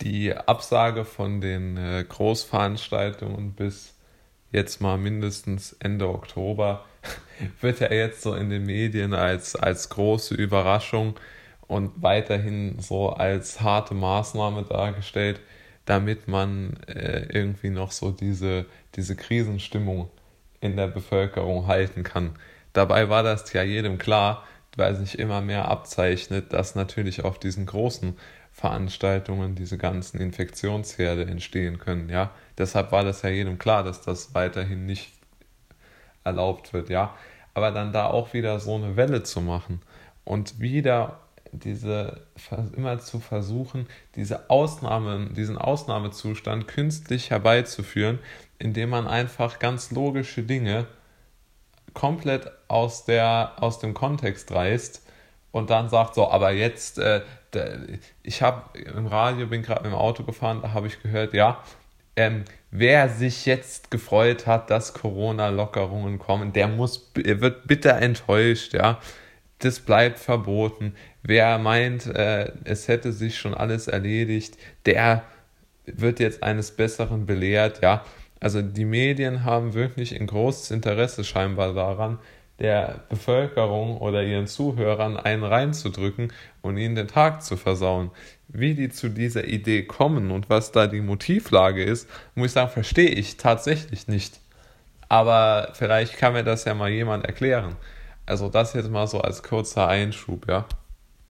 die Absage von den äh, Großveranstaltungen bis jetzt mal mindestens Ende Oktober wird ja jetzt so in den Medien als, als große Überraschung und weiterhin so als harte Maßnahme dargestellt, damit man äh, irgendwie noch so diese, diese Krisenstimmung in der Bevölkerung halten kann. Dabei war das ja jedem klar, weil sich immer mehr abzeichnet, dass natürlich auf diesen großen Veranstaltungen diese ganzen Infektionsherde entstehen können, ja. Deshalb war das ja jedem klar, dass das weiterhin nicht erlaubt wird, ja. Aber dann da auch wieder so eine Welle zu machen und wieder diese immer zu versuchen, diese Ausnahmen, diesen Ausnahmezustand künstlich herbeizuführen, indem man einfach ganz logische Dinge komplett aus, der, aus dem Kontext reißt und dann sagt so, aber jetzt, äh, ich habe im Radio, bin gerade im Auto gefahren, da habe ich gehört, ja, ähm, wer sich jetzt gefreut hat, dass Corona-Lockerungen kommen, der muss, wird bitter enttäuscht, ja. Das bleibt verboten. Wer meint, äh, es hätte sich schon alles erledigt, der wird jetzt eines Besseren belehrt, ja. Also die Medien haben wirklich ein großes Interesse scheinbar daran, der Bevölkerung oder ihren Zuhörern einen reinzudrücken und ihnen den Tag zu versauen. Wie die zu dieser Idee kommen und was da die Motivlage ist, muss ich sagen, verstehe ich tatsächlich nicht. Aber vielleicht kann mir das ja mal jemand erklären. Also das jetzt mal so als kurzer Einschub, ja.